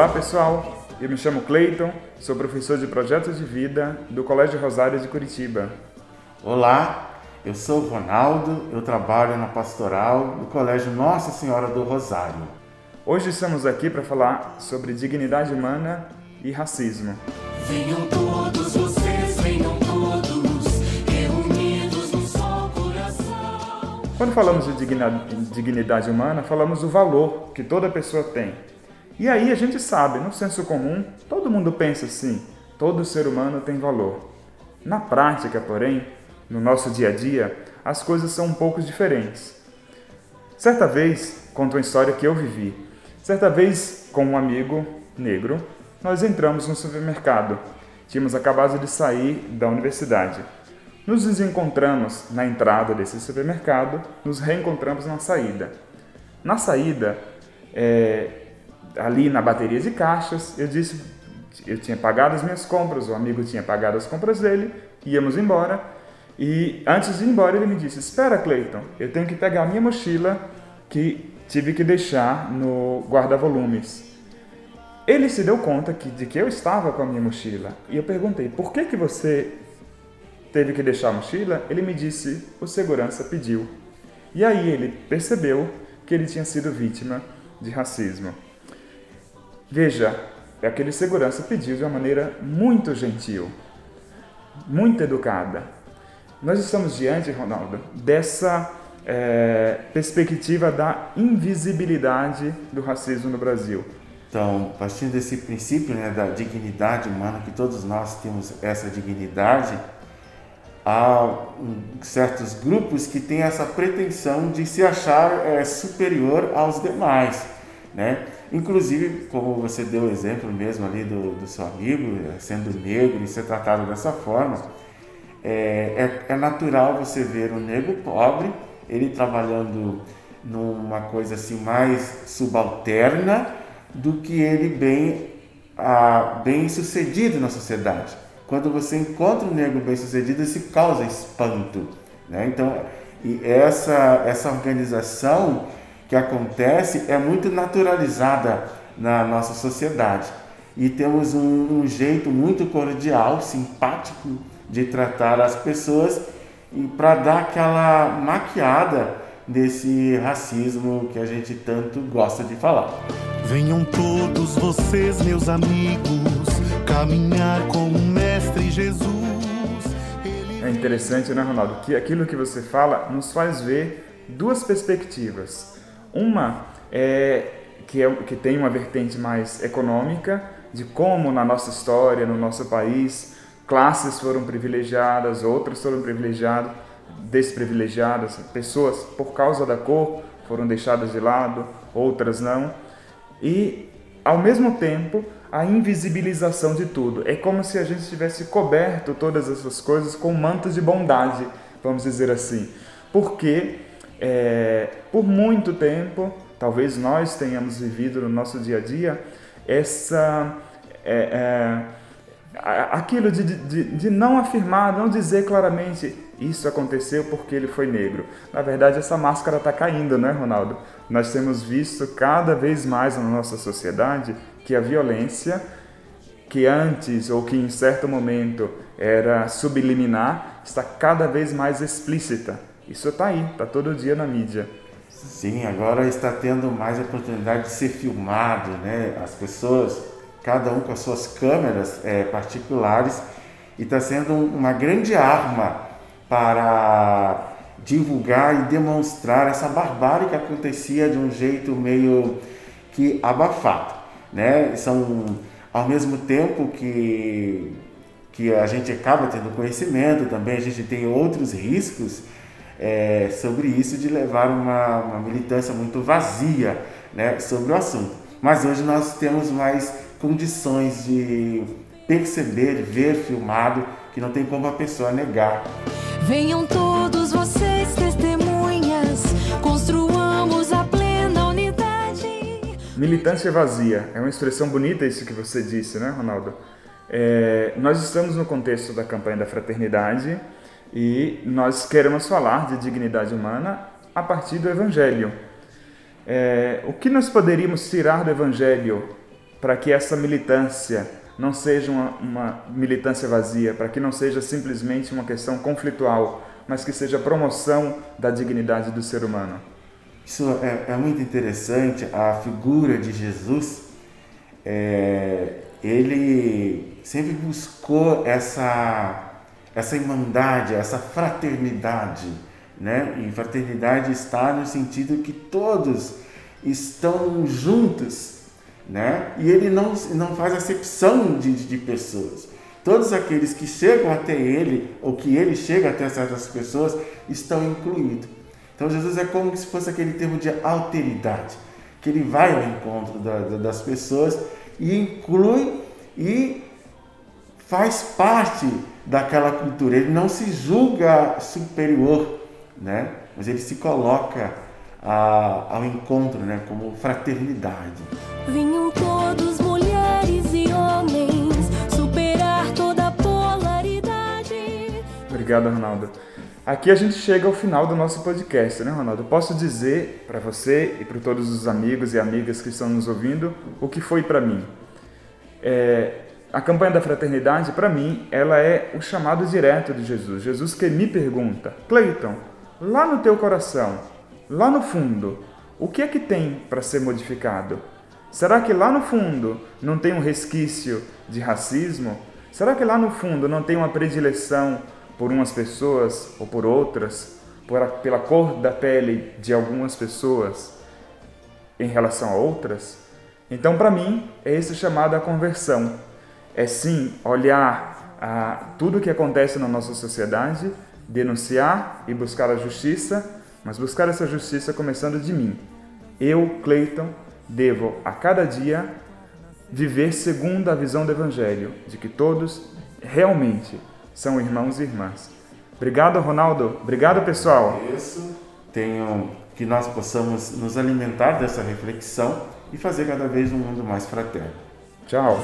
Olá pessoal, eu me chamo Cleiton, sou professor de projetos de vida do Colégio Rosário de Curitiba. Olá, eu sou Ronaldo, eu trabalho na pastoral do Colégio Nossa Senhora do Rosário. Hoje estamos aqui para falar sobre dignidade humana e racismo. Venham todos vocês, venham todos, reunidos num só coração. Quando falamos de dignidade humana, falamos do valor que toda pessoa tem. E aí a gente sabe, no senso comum, todo mundo pensa assim: todo ser humano tem valor. Na prática, porém, no nosso dia a dia, as coisas são um pouco diferentes. Certa vez, conto uma história que eu vivi. Certa vez, com um amigo negro, nós entramos no supermercado. Tínhamos acabado de sair da universidade. Nos desencontramos na entrada desse supermercado, nos reencontramos na saída. Na saída, é, ali na bateria de caixas, eu disse, eu tinha pagado as minhas compras, o amigo tinha pagado as compras dele, íamos embora. E antes de ir embora, ele me disse: Espera, Cleiton, eu tenho que pegar minha mochila que tive que deixar no guarda-volumes. Ele se deu conta que, de que eu estava com a minha mochila. E eu perguntei: Por que, que você teve que deixar a mochila? Ele me disse: O segurança pediu. E aí ele percebeu que ele tinha sido vítima de racismo. Veja, aquele segurança pediu de uma maneira muito gentil, muito educada. Nós estamos diante, Ronaldo, dessa é, perspectiva da invisibilidade do racismo no Brasil. Então, partindo desse princípio né, da dignidade humana, que todos nós temos essa dignidade, há certos grupos que têm essa pretensão de se achar é, superior aos demais, né? Inclusive, como você deu o exemplo mesmo ali do, do seu amigo, sendo negro e ser tratado dessa forma, é, é, é natural você ver um negro pobre, ele trabalhando numa coisa assim mais subalterna do que ele bem, ah, bem sucedido na sociedade. Quando você encontra um negro bem sucedido, isso causa espanto. Né? Então, e essa, essa organização que acontece é muito naturalizada na nossa sociedade. E temos um, um jeito muito cordial, simpático de tratar as pessoas e para dar aquela maquiada desse racismo que a gente tanto gosta de falar. Venham todos vocês, meus amigos, caminhar com o Mestre Jesus. Ele... É interessante, né, Ronaldo, que aquilo que você fala nos faz ver duas perspectivas. Uma é que, é, que tem uma vertente mais econômica, de como na nossa história, no nosso país, classes foram privilegiadas, outras foram privilegiadas, desprivilegiadas, pessoas por causa da cor foram deixadas de lado, outras não. E, ao mesmo tempo, a invisibilização de tudo. É como se a gente tivesse coberto todas essas coisas com mantos de bondade, vamos dizer assim. Porque é, por muito tempo, talvez nós tenhamos vivido no nosso dia a dia, essa. É, é, aquilo de, de, de não afirmar, não dizer claramente isso aconteceu porque ele foi negro. Na verdade, essa máscara está caindo, né, Ronaldo? Nós temos visto cada vez mais na nossa sociedade que a violência, que antes ou que em certo momento era subliminar, está cada vez mais explícita. Isso está aí, está todo dia na mídia. Sim, agora está tendo mais oportunidade de ser filmado, né? As pessoas, cada um com as suas câmeras é, particulares, e está sendo uma grande arma para divulgar e demonstrar essa barbárie que acontecia de um jeito meio que abafado, né? São ao mesmo tempo que que a gente acaba tendo conhecimento, também a gente tem outros riscos é, sobre isso de levar uma, uma militância muito vazia né, sobre o assunto. Mas hoje nós temos mais condições de perceber, ver filmado, que não tem como a pessoa negar. Venham todos vocês, testemunhas, construamos a plena unidade. Militância vazia é uma expressão bonita isso que você disse, né, Ronaldo? É, nós estamos no contexto da campanha da fraternidade e nós queremos falar de dignidade humana a partir do Evangelho. É, o que nós poderíamos tirar do Evangelho para que essa militância não seja uma, uma militância vazia, para que não seja simplesmente uma questão conflitual, mas que seja promoção da dignidade do ser humano. Isso é, é muito interessante, a figura de Jesus, é, ele sempre buscou essa, essa irmandade, essa fraternidade, né? E fraternidade está no sentido que todos estão juntos, né? E ele não, não faz acepção de, de pessoas. Todos aqueles que chegam até ele, ou que ele chega até certas pessoas, estão incluídos. Então Jesus é como se fosse aquele termo de alteridade, que ele vai ao encontro da, da, das pessoas e inclui e faz parte daquela cultura. Ele não se julga superior, né? mas ele se coloca a, ao encontro né? como fraternidade. Vinham todos mulheres e homens superar toda polaridade. Obrigado, Ronaldo. Aqui a gente chega ao final do nosso podcast, né, Ronaldo? Posso dizer para você e para todos os amigos e amigas que estão nos ouvindo o que foi para mim. É, a campanha da fraternidade, para mim, ela é o chamado direto de Jesus. Jesus que me pergunta, Cleiton, lá no teu coração, lá no fundo, o que é que tem para ser modificado? Será que lá no fundo não tem um resquício de racismo? Será que lá no fundo não tem uma predileção por umas pessoas ou por outras, por, pela cor da pele de algumas pessoas em relação a outras? Então, para mim, é esse chamado à conversão. É sim olhar a tudo o que acontece na nossa sociedade, denunciar e buscar a justiça, mas buscar essa justiça começando de mim. Eu, Cleiton, devo a cada dia viver segundo a visão do Evangelho, de que todos realmente são irmãos e irmãs. Obrigado, Ronaldo. Obrigado, pessoal. Isso. Tenho que nós possamos nos alimentar dessa reflexão e fazer cada vez um mundo mais fraterno. Tchau.